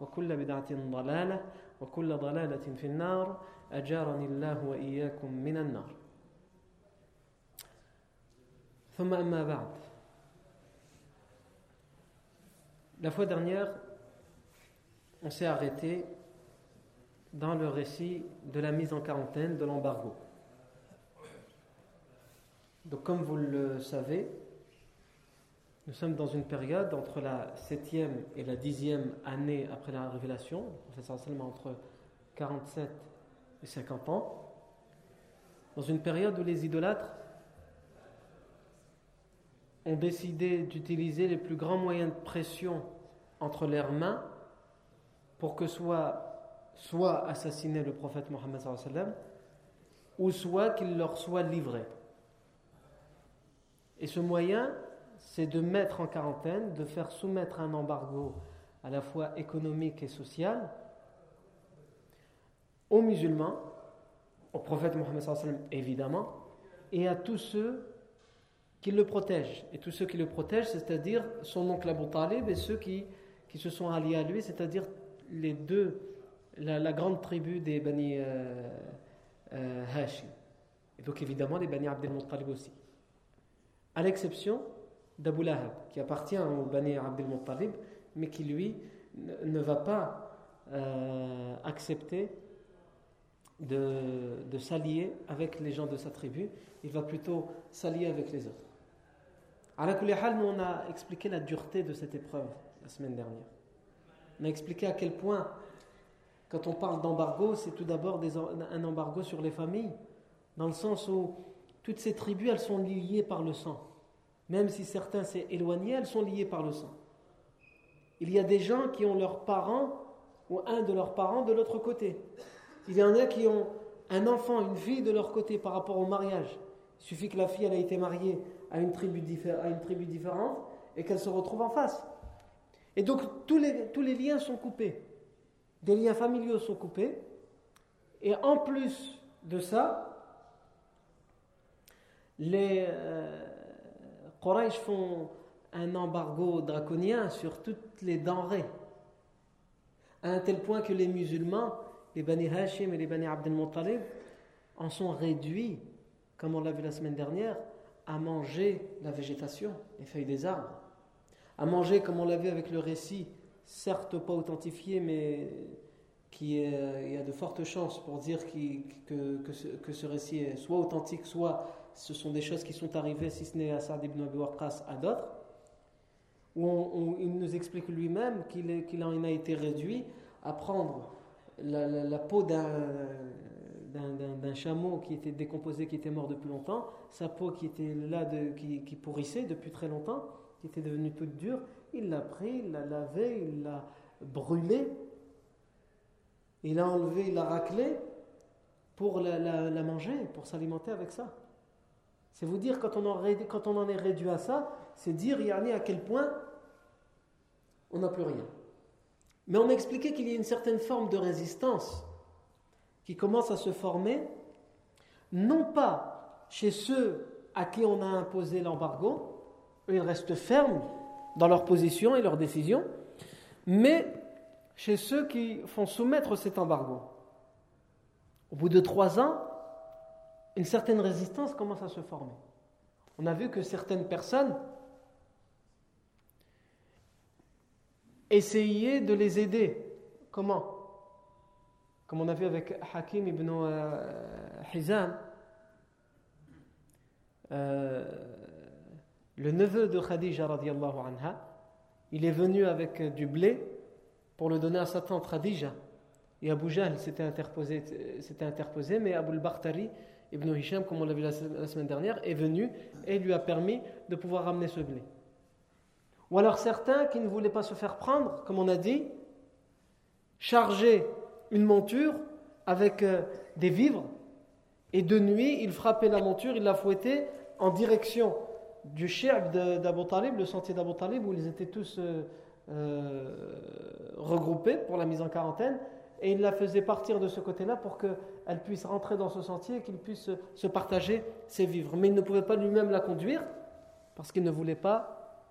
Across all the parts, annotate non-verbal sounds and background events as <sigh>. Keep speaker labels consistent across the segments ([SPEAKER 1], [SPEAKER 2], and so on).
[SPEAKER 1] وكل بدعة ضلالة وكل ضلالة في النار أجارني الله وإياكم من النار ثم أما بعد La fois dernière, on s'est arrêté dans le récit de la mise en quarantaine de l'embargo. Donc comme vous le savez, nous sommes dans une période entre la septième et la dixième année après la révélation, seulement entre 47 et 50 ans, dans une période où les idolâtres ont décidé d'utiliser les plus grands moyens de pression entre leurs mains pour que soit, soit assassiné le prophète Mohammed ou soit qu'il leur soit livré. Et ce moyen, c'est de mettre en quarantaine, de faire soumettre un embargo à la fois économique et social aux musulmans, au prophète Mohammed évidemment, et à tous ceux qui le protègent. Et tous ceux qui le protègent, c'est-à-dire son oncle Abu Talib et ceux qui, qui se sont alliés à lui, c'est-à-dire les deux, la, grande tribu des Bani euh, euh, Hashim. Et donc évidemment les Bani Abdel Muttalib aussi. À l'exception d'Abu Lahab, qui appartient au Bani Abdel Muttalib, mais qui lui ne va pas euh, accepter de, de s'allier avec les gens de sa tribu, il va plutôt s'allier avec les autres. À la nous on a expliqué la dureté de cette épreuve la semaine dernière. On a expliqué à quel point, quand on parle d'embargo, c'est tout d'abord un embargo sur les familles, dans le sens où toutes ces tribus, elles sont liées par le sang. Même si certains s'est elles sont liées par le sang. Il y a des gens qui ont leurs parents ou un de leurs parents de l'autre côté. Il y en a qui ont un enfant, une fille de leur côté par rapport au mariage. Il suffit que la fille elle a été mariée à une tribu, à une tribu différente et qu'elle se retrouve en face. Et donc tous les, tous les liens sont coupés. Des liens familiaux sont coupés. Et en plus de ça, les euh, font un embargo draconien sur toutes les denrées. À un tel point que les musulmans les Bani Hashim et les Bani Abdel Muttalib en sont réduits, comme on l'a vu la semaine dernière, à manger la végétation, les feuilles des arbres, à manger, comme on l'a vu avec le récit, certes pas authentifié, mais qui il y a de fortes chances pour dire que, que, ce, récit est soit authentique, soit ce sont des choses qui sont arrivées, si ce n'est à Saad ibn Abi Waqqas, à d'autres, où il nous explique lui-même qu'il en a été réduit à prendre la, peau d'un chameau qui était décomposé, qui était mort depuis longtemps, sa peau qui était là, qui, pourrissait depuis très longtemps, qui était devenue toute dure, il l'a pris, il l'a lavé, il l'a brûlé, il l'a enlevé, il l'a raclé pour la, manger, pour s'alimenter avec ça. C'est vous dire, quand on, en, est réduit à ça, c'est dire, Yarni, à quel point on n'a plus rien. Mais on a expliqué qu'il y a une certaine forme de résistance qui commence à se former, non pas chez ceux à qui on a imposé l'embargo, ils restent fermes dans leur position et leurs décisions, mais chez ceux qui font soumettre cet embargo. Au bout de trois ans, une certaine résistance commence à se former. On a vu que certaines personnes essayaient de les aider. Comment? Comme on a vu avec Hakim ibn euh, Hizam, euh, le neveu de Khadija radiallahu il est venu avec du blé pour le donner à sa tante Khadija. Et Abu Jahl s'était interposé, interposé, mais Abu al-Bakhtari, Ibn Hisham, comme on l'a vu la, semaine dernière, est venu et lui a permis de pouvoir ramener ce blé. Ou alors certains qui ne voulaient pas se faire prendre, comme on a dit, charger une monture avec euh, des vivres, et de nuit, il frappait la monture, il la fouettait en direction du shi'b d'Abu Talib, le sentier d'Abu Talib, où ils étaient tous euh, euh, regroupés pour la mise en quarantaine, et il la faisait partir de ce côté-là pour qu'elle puisse rentrer dans ce sentier et qu'il puisse se partager ses vivres. Mais il ne pouvait pas lui-même la conduire parce qu'il ne voulait pas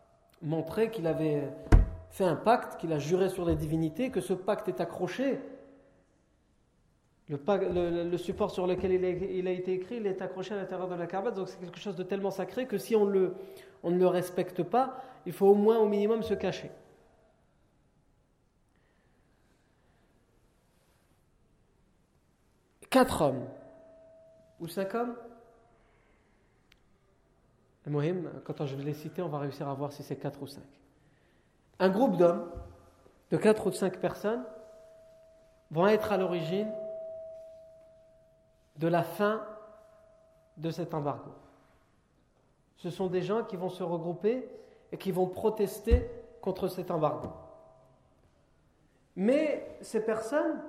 [SPEAKER 1] montrer qu'il avait fait un pacte, qu'il a juré sur les divinités, que ce pacte est accroché. Le, support sur lequel il a, été écrit, il est accroché à l'intérieur de la Kaaba, donc c'est quelque chose de tellement sacré que si on, on ne le respecte pas, il faut au moins au minimum se cacher. Quatre hommes ou cinq hommes. Mohim, quand je vais les citer, on va réussir à voir si c'est quatre ou cinq. Un groupe d'hommes, de quatre ou cinq personnes, vont être à l'origine de la fin de cet embargo. Ce sont des gens qui vont se regrouper et qui vont protester contre cet embargo. Mais ces personnes,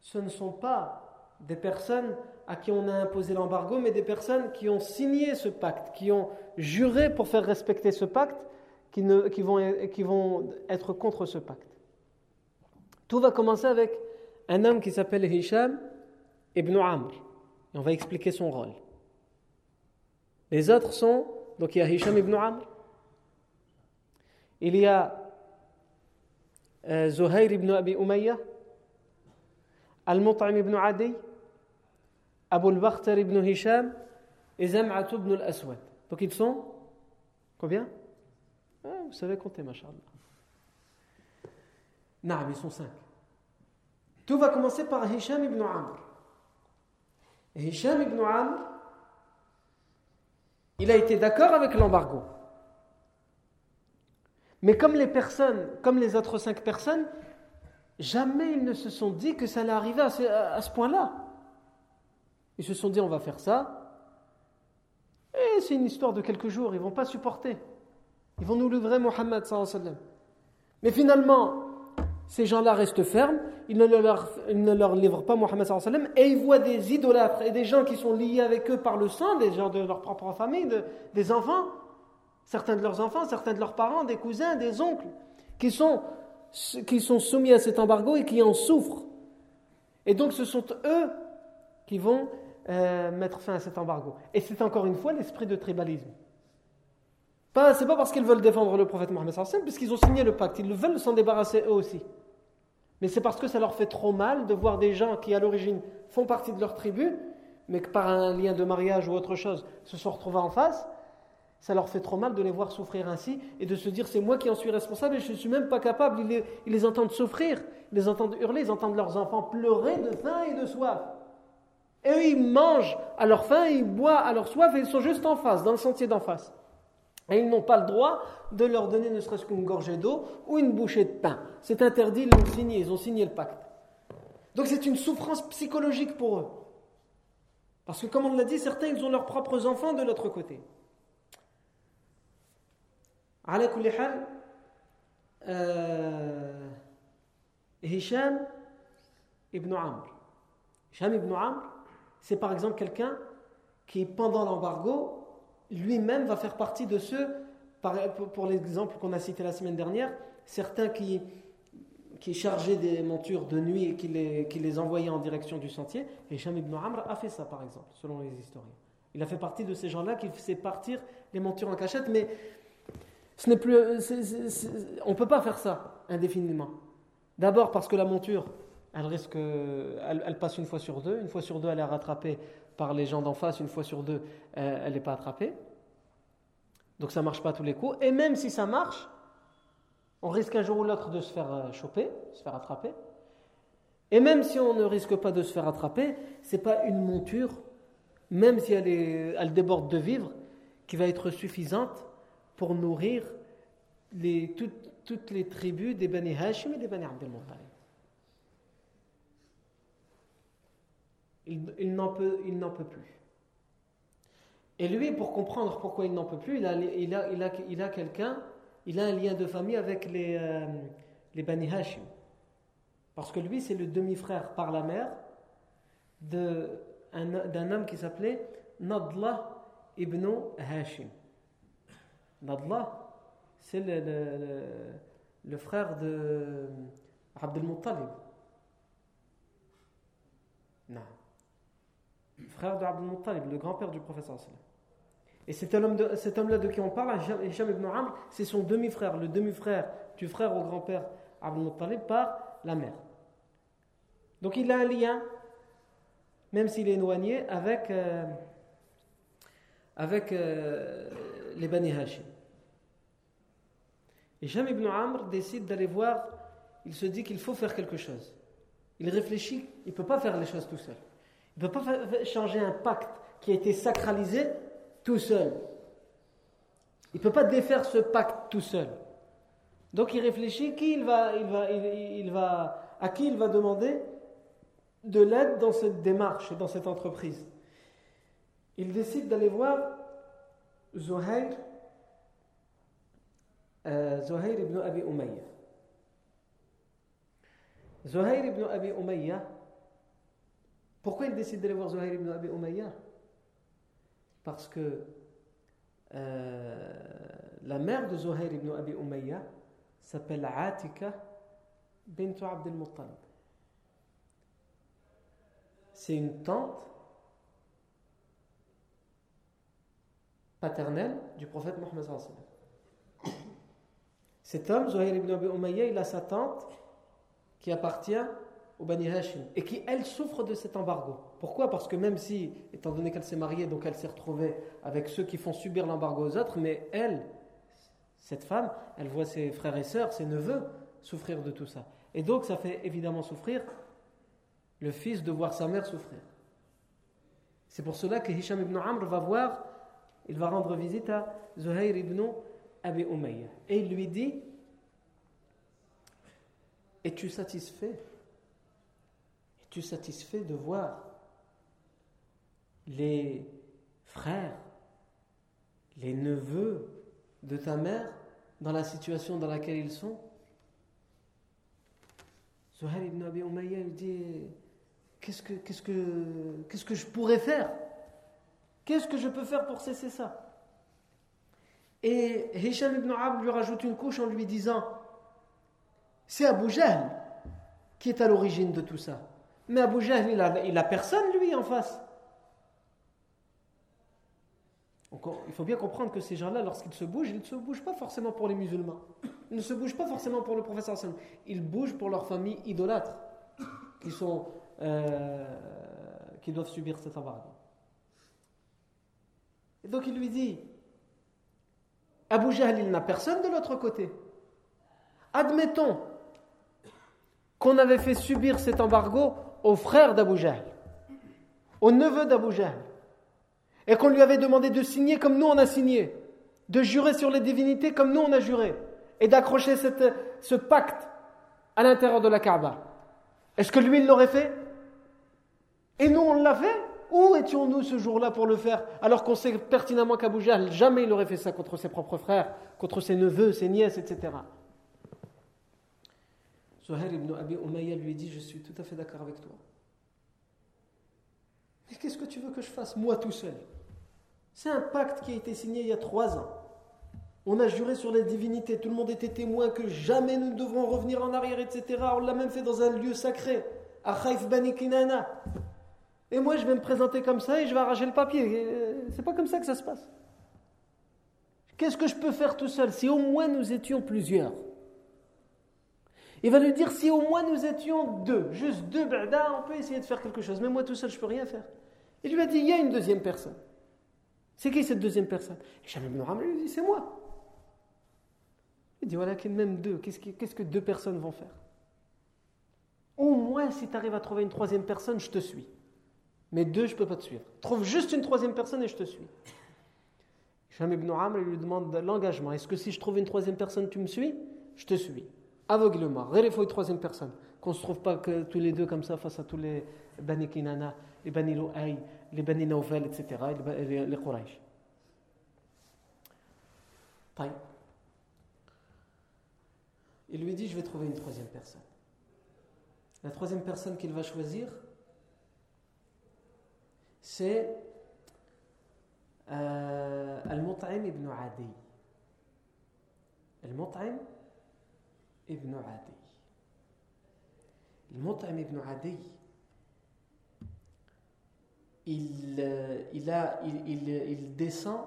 [SPEAKER 1] ce ne sont pas des personnes à qui on a imposé l'embargo, mais des personnes qui ont signé ce pacte, qui ont juré pour faire respecter ce pacte, qui, ne, qui, vont, qui vont être contre ce pacte. Tout va commencer avec un homme qui s'appelle Hisham ibn Amr. Et on va expliquer son rôle. Les autres sont, donc il y a Hisham ibn Amr, il y a euh, Zuhair ibn Abi Umayyah, Al-Mut'im ibn Adi, Abu al-Bakhtar ibn Hisham et Zam'at ibn al-Aswad. Donc ils sont combien? Ah, Vous savez compter, machallah. Non, ils sont cinq. Tout va commencer par Hisham ibn Amr. Hisham ibn Amr, il a été d'accord avec l'embargo. Mais comme les personnes, comme les autres cinq personnes, Jamais ils ne se sont dit que ça allait arriver à ce, point-là. Ils se sont dit on va faire ça. Et c'est une histoire de quelques jours, ils ne vont pas supporter. Ils vont nous livrer Mohammed. Mais finalement, ces gens-là restent fermes, ils ne leur, ne leur livrent pas Mohammed et ils voient des idolâtres et des gens qui sont liés avec eux par le sang, des gens de leur propre famille, des enfants, certains de leurs enfants, certains de leurs parents, des cousins, des oncles, qui sont qui sont soumis à cet embargo et qui en souffrent. Et donc ce sont eux qui vont euh, mettre fin à cet embargo. Et c'est encore une fois l'esprit de tribalisme. Pas, c'est pas parce qu'ils veulent défendre le prophète Mohammed puisqu'ils ont signé le pacte, ils veulent s'en débarrasser eux aussi. Mais c'est parce que ça leur fait trop mal de voir des gens qui à l'origine font partie de leur tribu, mais que par un lien de mariage ou autre chose se sont retrouvés en face, ça leur fait trop mal de les voir souffrir ainsi et de se dire c'est moi qui en suis responsable et je ne suis même pas capable. Ils les, ils les, entendent souffrir, ils les entendent hurler, ils entendent leurs enfants pleurer de faim et de soif. Et eux, ils mangent à leur faim, ils boivent à leur soif, et ils sont juste en face, dans le sentier d'en face. Et ils n'ont pas le droit de leur donner ne serait-ce qu'une gorgée d'eau ou une bouchée de pain. C'est interdit, ils l'ont signé, ils ont signé le pacte. Donc c'est une souffrance psychologique pour eux. Parce que comme on l'a dit, certains, ils ont leurs propres enfants de l'autre côté. Euh, Hisham ibn Amr. Hisham ibn Amr, c'est par exemple quelqu'un qui, pendant l'embargo, lui-même va faire partie de ceux, pour l'exemple qu'on a cité la semaine dernière, certains qui, qui chargeaient des montures de nuit et qui les, qui les envoyaient en direction du sentier. Hisham ibn Amr a fait ça, par exemple, selon les historiens. Il a fait partie de ces gens-là qui faisaient partir les montures en cachette, mais Ce n'est plus, on ne peut pas faire ça indéfiniment. D'abord parce que la monture, elle risque, elle, passe une fois sur deux, une fois sur deux elle est rattrapée par les gens d'en face, une fois sur deux elle n'est pas attrapée. Donc ça marche pas tous les coups. Et même si ça marche, on risque un jour ou l'autre de se faire euh, choper, se faire attraper. Et même si on ne risque pas de se faire attraper, ce n'est pas une monture, même si elle, elle déborde de vivre, qui va être suffisante pour nourrir les, toutes, les tribus des Bani Hashim et des Bani Abdel Muttalib. Il, il n'en peut, plus. Et lui, pour comprendre pourquoi il n'en peut plus, il a, il a, il a, il a quelqu'un, il a un lien de famille avec les, euh, les Bani Hashim. Parce que lui, c'est le demi-frère par la mère d'un homme qui s'appelait Nadla ibn Hashim. Nadla, c'est le, le, frère de Abdel Muttalib. Non. Frère de Abdel Muttalib, le grand-père du professeur. Et cet homme-là de qui on parle, Hisham ibn Amr, c'est son demi-frère, le demi-frère du frère au grand-père Abdel Muttalib par la mère. Donc il a un lien, même s'il est éloigné, avec, euh, avec euh, les Bani Hashim. Et ibn Amr décide d'aller voir, il se dit qu'il faut faire quelque chose. Il réfléchit, il ne peut pas faire les choses tout seul. Il ne peut pas changer un pacte qui a été sacralisé tout seul. Il ne peut pas défaire ce pacte tout seul. Donc il réfléchit à qui il va demander de l'aide dans cette démarche dans cette entreprise. Il décide d'aller voir Zuhair, ibn Abi Umayya. Zuhair ibn Abi Umayya, pourquoi il décide d'aller voir Zuhair ibn Abi Umayya? Parce que euh, la mère de Zuhair ibn Abi Umayya s'appelle Atika bint Abdel Muttalib. C'est une tante paternelle du prophète Mohammed. Cet homme, Zuhair ibn Abi Umayya, il a sa tante qui appartient et qui, elle, souffre de cet embargo. Pourquoi? Parce que même si, étant donné qu'elle s'est mariée, donc elle s'est retrouvée avec ceux qui font subir l'embargo aux autres, mais elle, cette femme, elle voit ses frères et sœurs, ses neveux souffrir de tout ça. Et donc ça fait évidemment souffrir le fils de voir sa mère souffrir. C'est pour cela que Hisham ibn Amr va voir, il va rendre visite à Zuhair ibn Abi Umayya. Et il lui dit Es-tu satisfait? Tu satisfait de voir les frères, les neveux de ta mère dans la situation dans laquelle ils sont? Zuhair ibn Abi Umayya lui dit qu'est-ce que, qu'est-ce, que, qu'est-ce que je pourrais faire? Qu'est-ce que je peux faire pour cesser ça? Et Hisham ibn Abd lui rajoute une couche en lui disant c'est Abu Jahl qui est à l'origine de tout ça. Mais Abu Jahl, il a, personne, lui, en face. il faut bien comprendre que ces gens-là, lorsqu'ils se bougent, ils ne se bougent pas forcément pour les musulmans. Ils ne se bougent pas forcément pour le professeur Ils bougent pour leur famille idolâtre, qui, sont, euh, qui doivent subir cet embargo. Et donc il lui dit Abu Jahl, il n'a personne de l'autre côté. Admettons qu'on avait fait subir cet embargo au frère d'Abu Jahl, au neveu et qu'on lui avait demandé de signer comme nous on a signé, de jurer sur les divinités comme nous on a juré, et d'accrocher ce pacte à l'intérieur de la Kaaba. Est-ce que lui il l'aurait fait? Et nous on l'a fait? Où étions-nous ce jour-là pour le faire alors qu'on sait pertinemment qu'Abu Jahl jamais il aurait fait ça contre ses propres frères, contre ses neveux, ses nièces, etc. Zuhair ibn Abi Umayya lui dit Je suis tout à fait d'accord avec toi. Mais qu'est-ce que tu veux que je fasse, moi tout seul? C'est un pacte qui a été signé il y a trois ans. On a juré sur les divinités, tout le monde était témoin que jamais nous ne devrons revenir en arrière, etc. On l'a même fait dans un lieu sacré, à Khaif Bani Kinana. Et moi, je vais me présenter comme ça et je vais arracher le papier. Euh, c'est pas comme ça que ça se passe. Qu'est-ce que je peux faire tout seul? Si au moins nous étions plusieurs. Il va lui dire si au moins nous étions deux, juste deux on peut essayer de faire quelque chose. Mais moi tout seul, je ne peux rien faire. Il lui a dit il y a une deuxième personne. C'est qui cette deuxième personne? Hisham ibn Amr lui dit c'est moi. Il dit voilà, même deux, qu'est-ce que deux personnes vont faire? Au moins, si tu arrives à trouver une troisième personne, je te suis. Mais deux, je ne peux pas te suivre. Trouve juste une troisième personne et je te suis. Hisham ibn Amr lui demande l'engagement. Est-ce que si je trouve une troisième personne, tu me suis? Je te suis. Aveuglement. une troisième personne. Qu'on ne se trouve pas que tous les deux comme ça face à tous les Bani Kinana, les Bani Louaï, les Bani Nawfal, etc., les, les Quraysh. Il lui dit Je vais trouver une troisième personne. La troisième personne qu'il va choisir, c'est euh, Al-Mut'im ibn Adi. Al-Mut'im ibn Adi, il, euh, il, il, il, descend,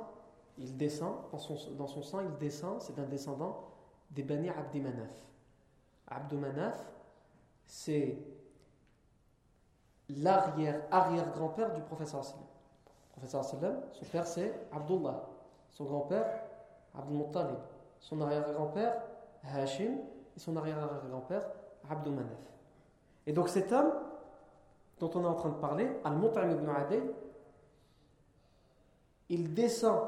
[SPEAKER 1] il descend dans son, dans sang, il descend, c'est un descendant des Bani Abdi Manaf. Abdou Manaf, c'est l'arrière-arrière-grand-père du professeur sallam. Professeur son père c'est Abdullah, son grand-père Abdul Muttalib, son arrière-grand-père Hashim et son arrière-arrière-grand-père Abdou Manaf. Et donc cet homme dont on est en train de parler, Al-Mut'im ibn Adil, il descend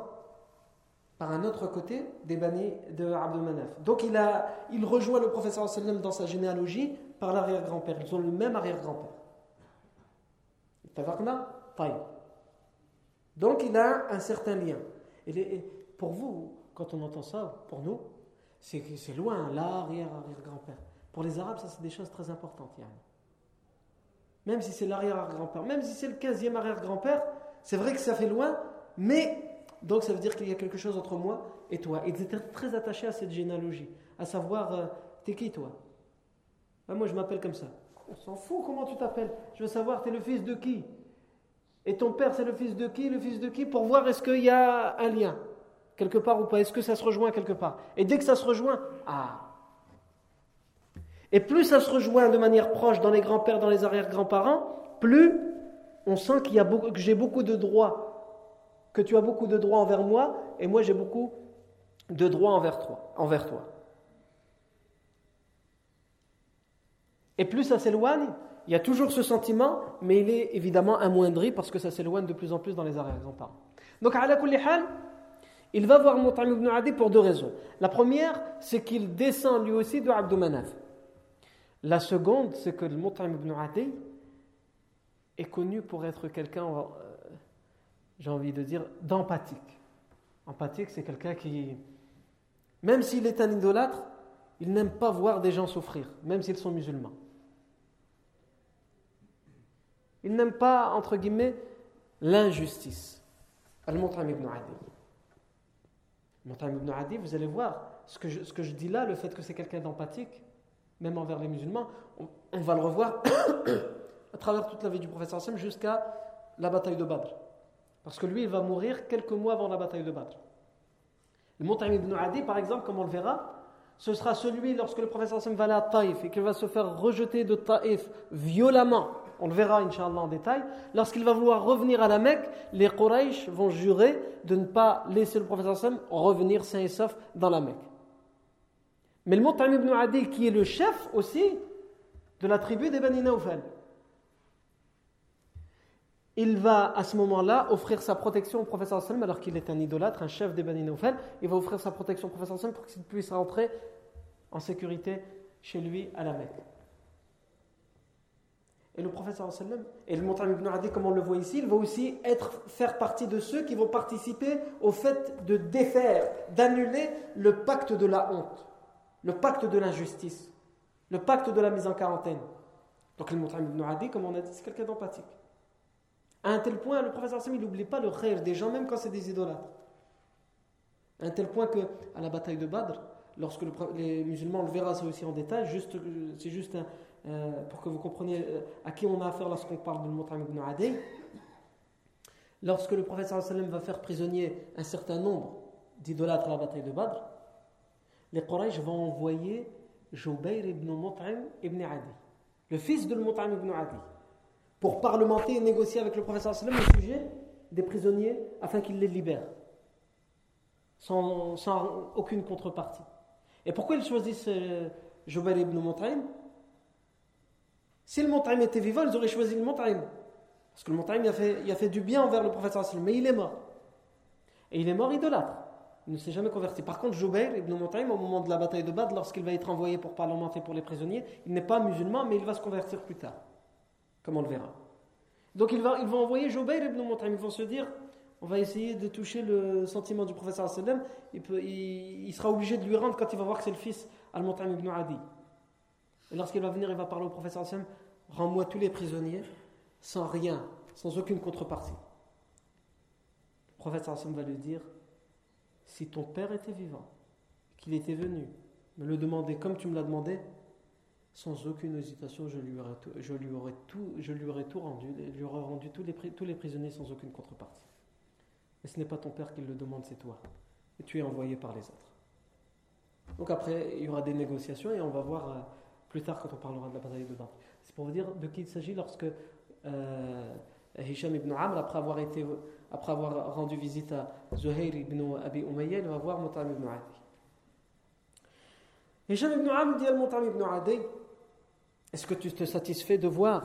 [SPEAKER 1] par un autre côté des bannis de Abdul Manaf. Donc il, a, il rejoint le professeur sallam dans sa généalogie par l'arrière-grand-père. Ils ont le même arrière-grand-père. Donc il a un certain lien. Et pour vous, quand on entend ça, pour nous, c'est loin, l'arrière-arrière-grand-père. Pour les Arabes, ça c'est des choses très importantes. Même si c'est l'arrière-arrière-grand-père, même si c'est le 15e arrière-grand-père, c'est vrai que ça fait loin, mais donc ça veut dire qu'il y a quelque chose entre moi et toi. Ils étaient très attachés à cette généalogie, à savoir, euh, t'es qui toi? Ben, Moi je m'appelle comme ça. On s'en fout comment tu t'appelles? Je veux savoir, t'es le fils de qui? Et ton père c'est le fils de qui? Le fils de qui? Pour voir est-ce qu'il y a un lien quelque part ou pas Est-ce que ça se rejoint quelque part? Et dès que ça se rejoint, ah Et plus ça se rejoint de manière proche dans les grands-pères, dans les arrière-grands-parents, plus on sent qu'il y a que j'ai beaucoup de droits que tu as beaucoup de droits envers moi et moi j'ai beaucoup de droits envers toi. Envers toi. Et plus ça s'éloigne, il y a toujours ce sentiment, mais il est évidemment amoindri parce que ça s'éloigne de plus en plus dans les arrière-grands-parents. Donc, à la il va voir Mut'im ibn Adi pour deux raisons. La première, c'est qu'il descend lui aussi de Abdou Manaf. La seconde, c'est que le Mut'im ibn Adi est connu pour être quelqu'un j'ai envie de dire, d'empathique. Empathique, c'est quelqu'un qui, même s'il est un idolâtre, il n'aime pas voir des gens souffrir, même s'ils sont musulmans. Il n'aime pas, entre guillemets, l'injustice. Al-Mut'im ibn Adi. Mut'im ibn Adi, vous allez voir, ce que je, dis là, le fait que c'est quelqu'un d'empathique, même envers les musulmans, on, va le revoir <coughs> à travers toute la vie du professeur Hassan jusqu'à la bataille de Badr. Parce que lui, il va mourir quelques mois avant la bataille de Badr. Le Mut'im ibn Adi, par exemple, comme on le verra, ce sera celui lorsque le professeur Hassan va aller à Taïf et qu'il va se faire rejeter de Taïf violemment. On le verra, Inch'Allah, en détail. Lorsqu'il va vouloir revenir à la Mecque, les Quraysh vont jurer de ne pas laisser le professeur Hassan revenir sain et sauf dans la Mecque. Mais le Mut'im ibn Adi, qui est le chef aussi de la tribu des Bani Nawfal, il va à ce moment-là offrir sa protection au professeur sallam alors qu'il est un idolâtre, un chef des Bani Nawfal. Il va offrir sa protection au professeur sallam pour qu'il puisse rentrer en sécurité chez lui à la Mecque. Et le professeur sallam, et le Montagne ibn Adi, comme on le voit ici, il va aussi être, faire partie de ceux qui vont participer au fait de défaire, d'annuler le pacte de la honte, le pacte de l'injustice, le pacte de la mise en quarantaine. Donc le Montagne ibn Adi, comme on a dit, c'est quelqu'un d'empathique. À un tel point, le professeur Sam, il n'oublie pas le rêve des gens, même quand c'est des idolâtres. À un tel point que, à la bataille de Badr, lorsque les musulmans, le verra ça aussi en détail, c'est juste euh, pour que vous compreniez euh, à qui on a affaire lorsqu'on parle de Mut'im ibn Adi. Lorsque le sallam va faire prisonnier un certain nombre d'idolâtres à la bataille de Badr, les Quraysh vont envoyer Joubayr ibn Mut'im ibn Adi, le fils de Mut'im ibn Adi, pour parlementer et négocier avec le sallam au sujet des prisonniers afin qu'il les libère, sans, aucune contrepartie. Et pourquoi ils choisissent euh, Joubayr ibn Mut'im Si le Mut'im était vivant, ils auraient choisi le Mut'im. Parce que le il a, fait, a fait du bien envers le sallam, mais il est mort. Et il est mort idolâtre. Il ne s'est jamais converti. Par contre, Joubair ibn Mutaim, au moment de la bataille de Badr, lorsqu'il va être envoyé pour parlementer pour les prisonniers, il n'est pas musulman, mais il va se convertir plus tard. Comme on le verra. Donc ils vont, envoyer Joubair ibn Mutaim. Ils vont se dire on va essayer de toucher le sentiment du professeur sallam. Il, il, sera obligé de lui rendre quand il va voir que c'est le fils Al-Mutaim ibn Adi. Et lorsqu'il va venir, il va parler au professeur sallam rends-moi tous les prisonniers sans rien, sans aucune contrepartie. Le prophète sallam va lui dire si ton père était vivant, qu'il était venu me le demander comme tu me l'as demandé, sans aucune hésitation, je lui aurais tout, je lui aurais tout, je lui aurais rendu tous les, tous les prisonniers sans aucune contrepartie. Mais ce n'est pas ton père qui le demande, c'est toi. Et tu es envoyé par les autres. Donc après, il y aura des négociations et on va voir euh, plus tard quand on parlera de la bataille de Badr. C'est pour vous dire de qui il s'agit lorsque euh, Hisham ibn Amr, après avoir, été, après avoir rendu visite à Zuhair ibn Abi Umayya, va voir Mutam ibn Adi. Hisham ibn Amr dit à Mutam ibn Adi Est-ce que tu te satisfais de voir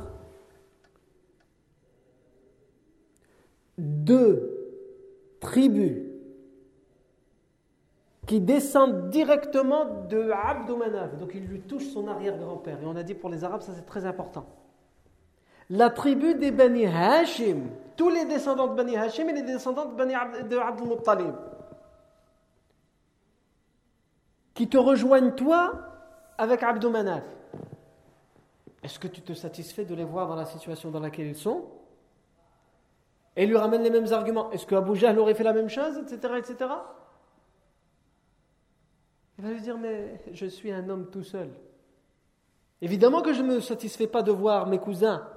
[SPEAKER 1] deux tribus qui descendent directement de Abdou Manaf. Donc il lui touche son arrière-grand-père. Et on a dit pour les Arabes, ça c'est très important la tribu des Bani Hashim, tous les descendants de Bani Hashim et les descendants de Bani Abdul Muttalib, qui te rejoignent toi avec Abdou Manaf. Est-ce que tu te satisfais de les voir dans la situation dans laquelle ils sont? Et lui ramène les mêmes arguments. Est-ce que Abu Jahl aurait fait la même chose, etc., etc. Il va lui dire, mais je suis un homme tout seul. Évidemment que je ne me satisfais pas de voir mes cousins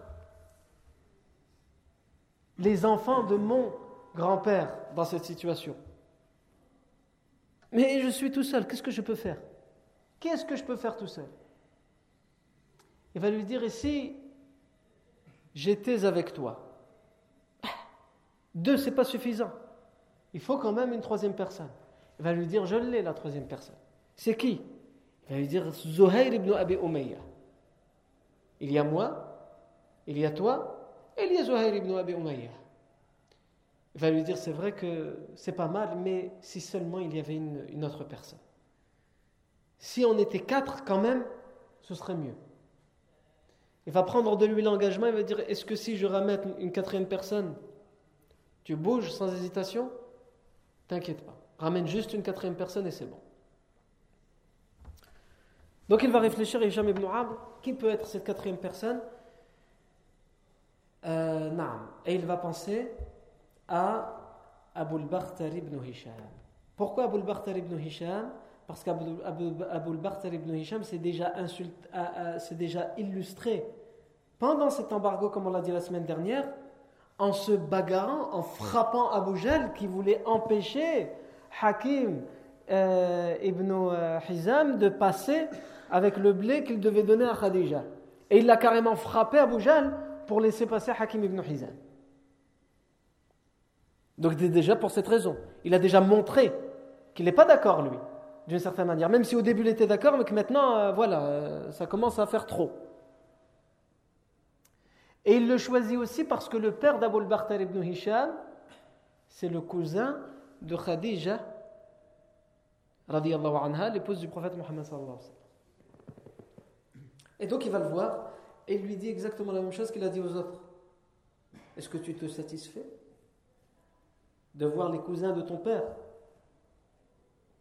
[SPEAKER 1] les enfants de mon grand-père dans cette situation. Mais je suis tout seul, qu'est-ce que je peux faire? Qu'est-ce que je peux faire tout seul? Il va lui dire, et si j'étais avec toi? Deux, c'est pas suffisant. Il faut quand même une troisième personne. Il va lui dire, je l'ai, la troisième personne. C'est qui? Il va lui dire, Zuhair ibn Abi Umayya. Il y a moi, il y a toi, il y a Zuhair ibn Abi Umayya. Il va lui dire c'est vrai que c'est pas mal, mais si seulement il y avait une, autre personne. Si on était quatre quand même, ce serait mieux. Il va prendre de lui l'engagement, il va dire est-ce que si je ramène une quatrième personne, tu bouges sans hésitation? T'inquiète pas. Ramène juste une quatrième personne et c'est bon. Donc il va réfléchir, Hisham ibn Amr, qui peut être cette quatrième personne euh, Et il va penser à Abu al ibn Hisham. Pourquoi Abu al ibn Hisham? Parce qu'Abu al ibn Hisham s'est déjà, déjà illustré pendant cet embargo, comme on l'a dit la semaine dernière, en se bagarrant, en frappant Abu Jal qui voulait empêcher Hakim euh, ibn euh, Hizam de passer avec le blé qu'il devait donner à Khadija. Et il l'a carrément frappé Abu Jal pour laisser passer Hakim ibn Hizam. Donc déjà pour cette raison, il a déjà montré qu'il n'est pas d'accord lui, d'une certaine manière. Même si au début il était d'accord, mais que maintenant, euh, voilà, euh, ça commence à faire trop. Et il le choisit aussi parce que le père d'Abul Bakhtar ibn Hisham, c'est le cousin de Khadija, anha, l'épouse du prophète Mohammed Et donc il va le voir et il lui dit exactement la même chose qu'il a dit aux autres. Est-ce que tu te satisfais de voir les cousins de ton père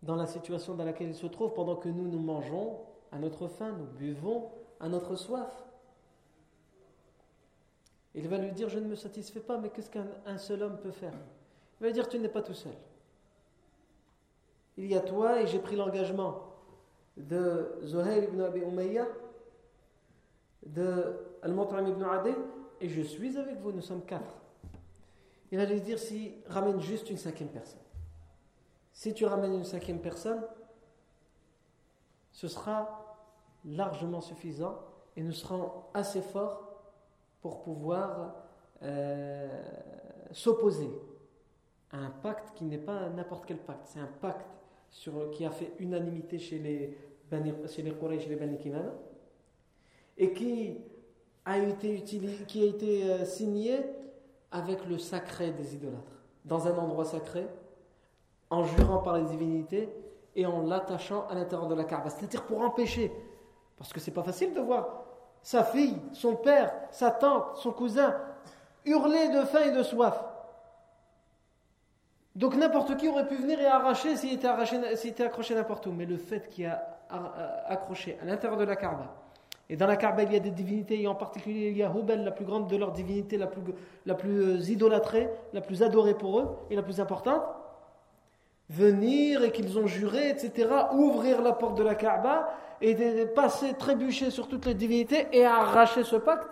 [SPEAKER 1] dans la situation dans laquelle ils se trouvent pendant que nous nous mangeons à notre faim, nous buvons à notre soif? Il va lui dire Je ne me satisfais pas, mais qu'est-ce qu'un seul homme peut faire? Il va lui dire Tu n'es pas tout seul. Il y a toi et j'ai pris l'engagement de Zohair ibn Abi Umayya, de Al-Mut'im ibn Adi, et je suis avec vous, nous sommes quatre. Il lui dire s'il ramène juste une cinquième personne. si tu ramènes une cinquième personne, ce sera largement suffisant et nous serons assez forts pour pouvoir euh, s'opposer à un pacte qui n'est pas n'importe quel pacte, c'est un pacte sur, qui a fait unanimité chez les, chez les Quraysh et les Bani Kinana et qui a été, euh, signé avec le sacré des idolâtres, dans un endroit sacré, en jurant par les divinités et en l'attachant à l'intérieur de la Kaaba. C'est-à-dire pour empêcher, parce que c'est pas facile de voir sa fille, son père, sa tante, son cousin hurler de faim et de soif. Donc n'importe qui aurait pu venir et arracher s'il était, accroché n'importe où. Mais le fait qu'il a accroché à l'intérieur de la Kaaba, et dans la Kaaba, il y a des divinités, et en particulier il y a Hubal, la plus grande de leurs divinités, la plus, la plus euh, idolâtrée, la plus adorée pour eux, et la plus importante. Venir et qu'ils ont juré, etc., ouvrir la porte de la Kaaba et passer, trébucher sur toutes les divinités et arracher ce pacte.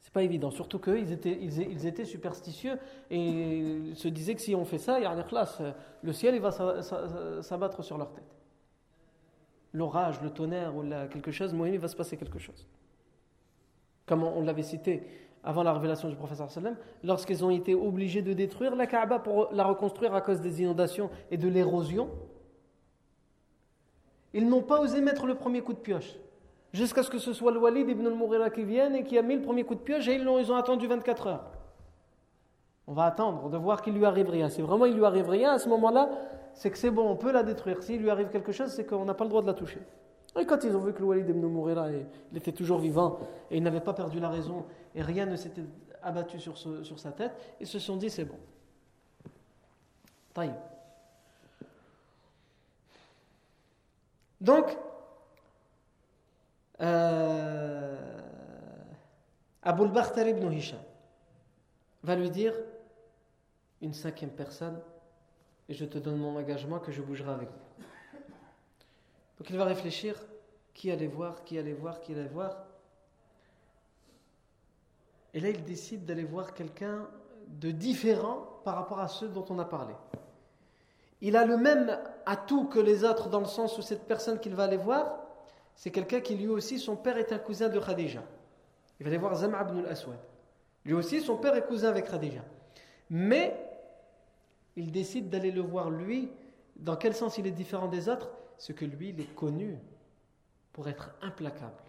[SPEAKER 1] C'est pas évident, surtout qu'ils étaient, ils, étaient superstitieux et se disaient que si on fait ça, il y a le ciel il va s'abattre sur leur tête l'orage, le tonnerre ou quelque chose, il va se passer quelque chose. Comme on, l'avait cité avant la révélation du professeur sallam, lorsqu'ils ont été obligés de détruire la Kaaba pour la reconstruire à cause des inondations et de l'érosion, ils n'ont pas osé mettre le premier coup de pioche. Jusqu'à ce que ce soit le Walid ibn al-Mughira qui vienne et qui a mis le premier coup de pioche et ils ont, ils ont attendu 24 heures. On va attendre de voir qu'il lui arrive rien. Si vraiment il lui arrive rien, à ce moment-là, c'est que c'est bon, on peut la détruire. S'il lui arrive quelque chose, c'est qu'on n'a pas le droit de la toucher. Et quand ils ont vu que le Walid ibn Mourira, il était toujours vivant et il n'avait pas perdu la raison et rien ne s'était abattu sur, sa tête, ils se sont dit c'est bon. Taï. Donc, euh, Abu al ibn Hisham va lui dire une cinquième personne et je te donne mon engagement que je bougerai avec vous. Donc il va réfléchir qui allait voir, qui allait voir, qui allait voir. Et là, il décide d'aller voir quelqu'un de différent par rapport à ceux dont on a parlé. Il a le même atout que les autres dans le sens où cette personne qu'il va aller voir, c'est quelqu'un qui lui aussi, son père est un cousin de Khadija. Il va aller voir Zama ibn al-Aswad. Lui aussi, son père est cousin avec Khadija. Mais il décide d'aller le voir lui. Dans quel sens il est différent des autres? C'est que lui, il est connu pour être implacable,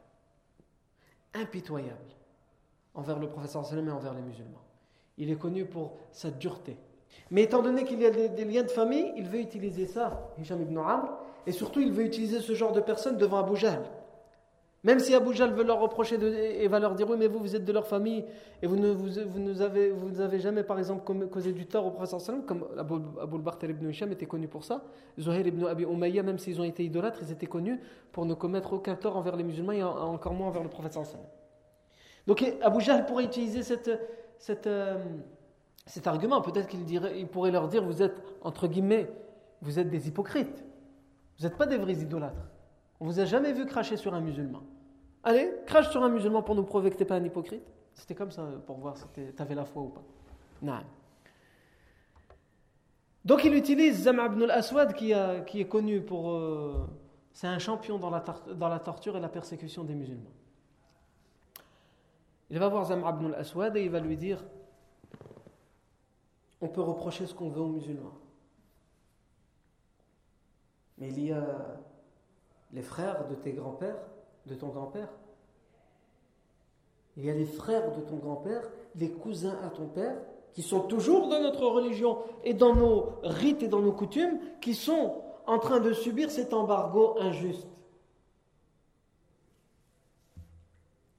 [SPEAKER 1] impitoyable envers le professeur et envers les musulmans. Il est connu pour sa dureté. Mais étant donné qu'il y a des, liens de famille, il veut utiliser ça, Hisham ibn Amr, et surtout il veut utiliser ce genre de personnes devant Abu Jahl. Même si Abu Jal veut leur reprocher et va leur dire oui mais vous vous êtes de leur famille et vous ne vous, vous nous avez vous avez jamais par exemple causé du tort au prophète comme Abu, Abu ibn Hisham était connu pour ça. Zuhair ibn Abi Umayya même s'ils ont été idolâtres ils étaient connus pour ne commettre aucun tort envers les musulmans et encore moins envers le prophète donc Abu Jahl pourrait utiliser cette, cette, euh, cet argument. Peut-être qu'il il pourrait leur dire vous êtes entre guillemets vous êtes des hypocrites. Vous n'êtes pas des vrais idolâtres on vous a jamais vu cracher sur un musulman. Allez, crache sur un musulman pour nous prouver que tu n'es pas un hypocrite. C'était comme ça pour voir si tu avais la foi ou pas. Non. Donc il utilise Zama ibn al-Aswad qui, qui, est connu pour... Euh, c'est un champion dans la, dans la torture et la persécution des musulmans. Il va voir Zama ibn al-Aswad et il va lui dire on peut reprocher ce qu'on veut aux musulmans. Mais il y a les frères de tes grands-pères, de ton grand-père. Il y a les frères de ton grand-père, les cousins à ton père, qui sont toujours dans notre religion et dans nos rites et dans nos coutumes, qui sont en train de subir cet embargo injuste.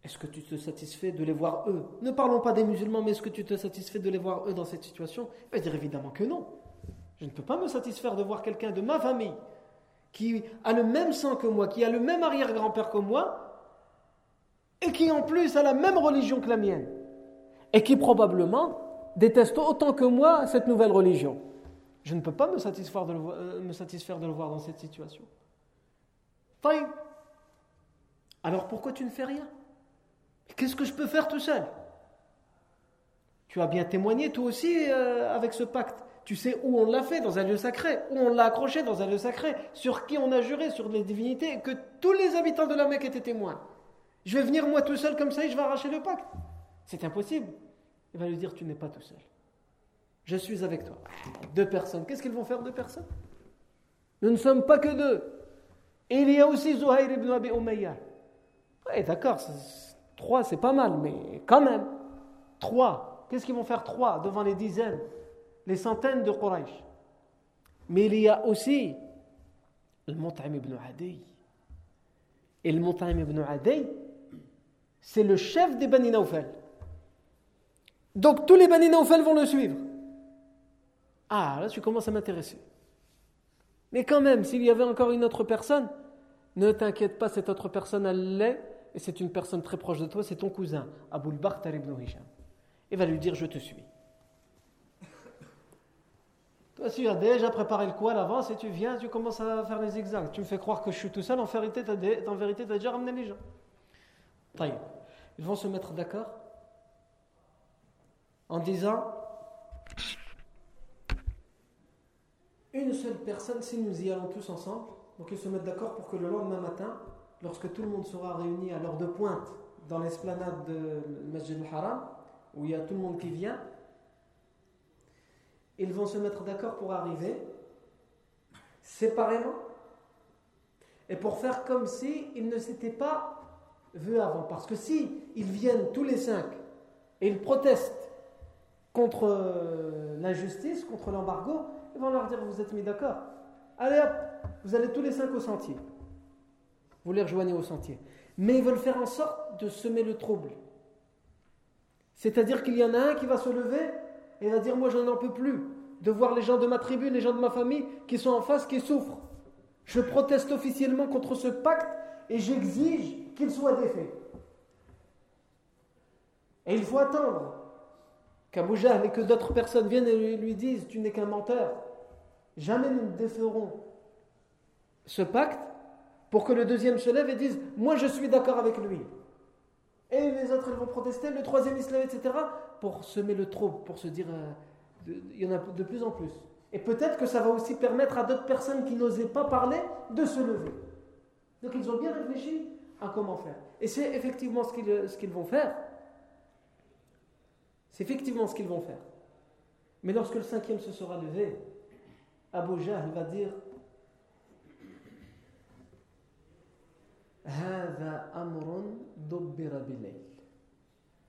[SPEAKER 1] Est-ce que tu te satisfais de les voir eux? Ne parlons pas des musulmans, mais est-ce que tu te satisfais de les voir eux dans cette situation? Il va dire évidemment que non. Je ne peux pas me satisfaire de voir quelqu'un de ma famille qui a le même sang que moi, qui a le même arrière-grand-père que moi, et qui en plus a la même religion que la mienne, et qui probablement déteste autant que moi cette nouvelle religion. Je ne peux pas me satisfaire de le, euh, voir dans cette situation. Fine. Alors pourquoi tu ne fais rien? Qu'est-ce que je peux faire tout seul? Tu as bien témoigné toi aussi euh, avec ce pacte. Tu sais où on l'a fait dans un lieu sacré, où on l'a accroché dans un lieu sacré, sur qui on a juré, sur les divinités, que tous les habitants de la Mecque étaient témoins. Je vais venir moi tout seul comme ça et je vais arracher le pacte. C'est impossible. Il va lui dire Tu n'es pas tout seul. Je suis avec toi. Deux personnes. Qu'est-ce qu'ils vont faire deux personnes? Nous ne sommes pas que deux. Et il y a aussi Zuhair ibn Abi Umayyah. Oui, d'accord, trois c'est pas mal, mais quand même. Trois. Qu'est-ce qu'ils vont faire trois devant les dizaines, les centaines de Quraysh Mais il y a aussi le Mut'im ibn Adi. Et le Mut'im ibn Adi, c'est le chef des Bani Nawfal. Donc tous les Bani Nawfal vont le suivre. Ah, là tu commences à m'intéresser. Mais quand même, s'il y avait encore une autre personne, ne t'inquiète pas, cette autre personne, elle l'est, et c'est une personne très proche de toi, c'est ton cousin, Abul Bakhtar ibn Hisham. Il va lui dire Je te suis. Toi, tu as déjà préparé le coup à l'avance et tu viens, tu commences à faire les examens. Tu me fais croire que je suis tout seul, en vérité, tu as, déjà ramené les gens. Ils vont se mettre d'accord en disant une seule personne, si nous y allons tous ensemble, donc ils se mettent d'accord pour que le lendemain matin, lorsque tout le monde sera réuni à l'heure de pointe dans l'esplanade de Masjid al-Haram, où il y a tout le monde qui vient, ils vont se mettre d'accord pour arriver séparément et pour faire comme si ils ne s'étaient pas vus avant. Parce que si ils viennent tous les cinq et ils protestent contre euh, l'injustice, contre l'embargo, ils vont leur dire Vous êtes mis d'accord Allez hop, vous allez tous les cinq au sentier. Vous les rejoignez au sentier. Mais ils veulent faire en sorte de semer le trouble. C'est-à-dire qu'il y en a un qui va se lever et va dire Moi, je n'en peux plus de voir les gens de ma tribu, les gens de ma famille qui sont en face, qui souffrent. Je proteste officiellement contre ce pacte et j'exige qu'il soit défait. Et il faut attendre qu'Abu Jahl et que d'autres personnes viennent et lui disent Tu n'es qu'un menteur. Jamais nous ne déferons ce pacte pour que le deuxième se lève et dise Moi je suis d'accord avec lui. Et les autres ils vont protester, le troisième islam, etc. pour semer le trouble, pour se dire euh, Il y en a de plus en plus. Et peut-être que ça va aussi permettre à d'autres personnes qui n'osaient pas parler de se lever. Donc ils ont bien réfléchi à comment faire. Et c'est effectivement ce qu'ils, vont faire. C'est effectivement ce qu'ils vont faire. Mais lorsque le cinquième se sera levé, Abu Jahl va dire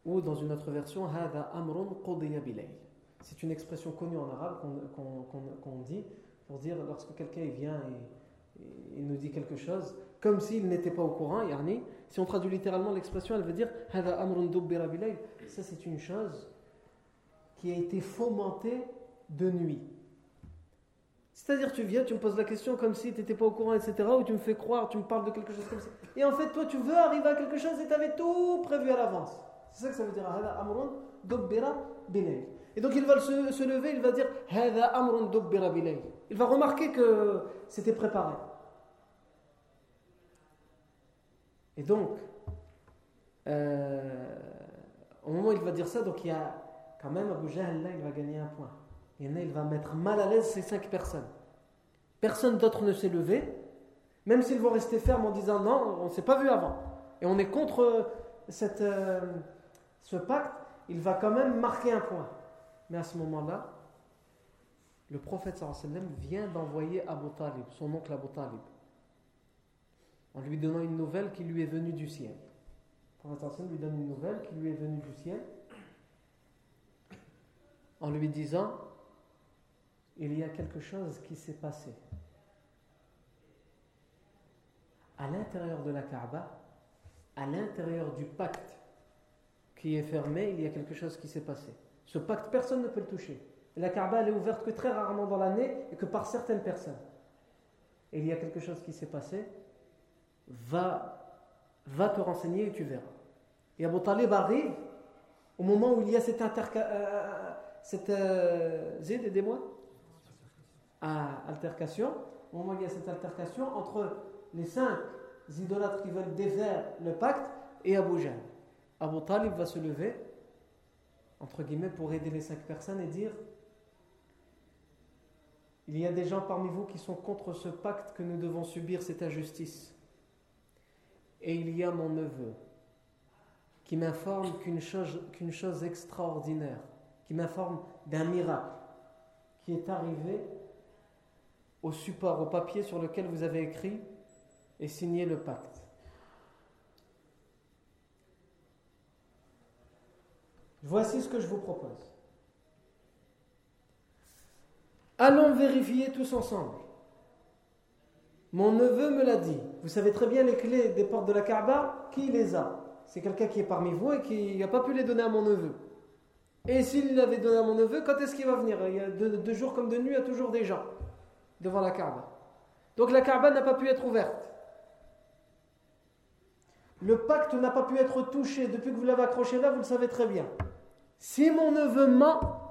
[SPEAKER 1] Ou dans une autre version, C'est une expression connue en arabe qu'on dit pour dire lorsque quelqu'un vient et, nous dit quelque chose, comme s'il n'était pas au courant, yani, si on traduit littéralement l'expression, elle veut dire Ça, c'est une chose qui a été fomentée de nuit. C'est-à-dire, tu viens, tu me poses la question comme si tu n'étais pas au courant, etc., ou tu me fais croire, tu me parles de quelque chose comme ça. Et en fait, toi, tu veux arriver à quelque chose et tu avais tout prévu à l'avance. C'est ça que ça veut dire. Et donc, il va se, lever, il va dire Il va remarquer que c'était préparé. Et donc, euh, au moment où il va dire ça, donc il y a quand même Abu Jahl là, il va gagner un point. En a, il va mettre mal à l'aise ces cinq personnes. Personne d'autre ne s'est levé, même s'ils vont rester fermes en disant non, on ne s'est pas vu avant. Et on est contre cette, euh, ce pacte, il va quand même marquer un point. Mais à ce moment-là, le prophète sallam vient d'envoyer Abu Talib, son oncle Abu Talib, en lui donnant une nouvelle qui lui est venue du ciel. Le prophète lui donne une nouvelle qui lui est venue du ciel, en lui disant il y a quelque chose qui s'est passé. À l'intérieur de la Kaaba, à l'intérieur du pacte qui est fermé, il y a quelque chose qui s'est passé. Ce pacte, personne ne peut le toucher. la Kaaba, elle est ouverte que très rarement dans l'année et que par certaines personnes. Et il y a quelque chose qui s'est passé. Va, va te renseigner et tu verras. Et Abu Talib arrive au moment où il y a cette interca... Euh, cette euh, aidez-moi altercation, au moment où il y a cette altercation entre les cinq idolâtres qui veulent défaire le pacte et Abu Jahl. Abu Talib va se lever, entre guillemets, pour aider les cinq personnes et dire Il y a des gens parmi vous qui sont contre ce pacte que nous devons subir cette injustice. Et il y a mon neveu qui m'informe qu'une chose, extraordinaire, qui m'informe d'un miracle qui est arrivé au support, au papier sur lequel vous avez écrit et signé le pacte. Voici ce que je vous propose. Allons vérifier tous ensemble. Mon neveu me l'a dit. Vous savez très bien les clés des portes de la Kaaba, qui les a? C'est quelqu'un qui est parmi vous et qui n'a pas pu les donner à mon neveu. Et s'il l'avait donné à mon neveu, quand est-ce qu'il va venir? Il y a deux, comme de nuit, il y a toujours des gens devant la Kaaba. Donc la Kaaba n'a pas pu être ouverte. Le pacte n'a pas pu être touché depuis que vous l'avez accroché là, vous le savez très bien. Si mon neveu ment,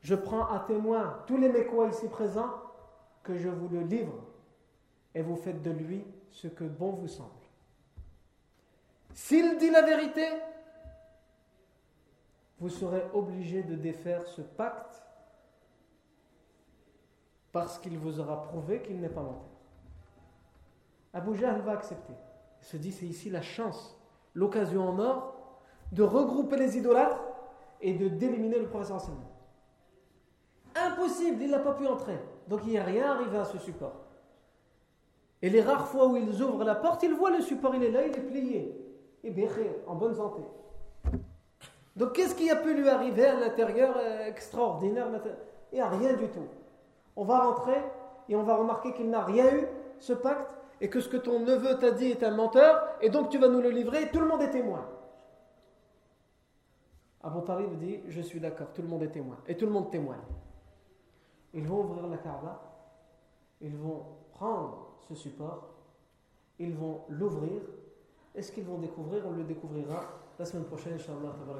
[SPEAKER 1] je prends à témoin tous les Mécois ici présents que je vous le livre et vous faites de lui ce que bon vous semble. S'il dit la vérité, vous serez obligé de défaire ce pacte parce qu'il vous aura prouvé qu'il n'est pas menteur. Abu va accepter. Il se dit c'est ici la chance, l'occasion en or de regrouper les idolâtres et de d'éliminer le professeur enseignement. Impossible, il n'a pas pu entrer. Donc il n'y a rien arrivé à ce support. Et les rares fois où ils ouvrent la porte, ils voient le support, il est là, il est plié. Et bien, en bonne santé. Donc qu'est-ce qui a pu lui arriver à l'intérieur euh, extraordinaire Il n'y a rien du tout. On va rentrer et on va remarquer qu'il n'a rien eu, ce pacte, et que ce que ton neveu t'a dit est un menteur, et donc tu vas nous le livrer, et tout le monde est témoin. Abu Talib dit, je suis d'accord, tout le monde est témoin, et tout le monde témoigne. Ils vont ouvrir la Kaaba, ils vont prendre ce support, ils vont l'ouvrir. Est-ce qu'ils vont découvrir On le découvrira la semaine prochaine, Inch'Allah, wa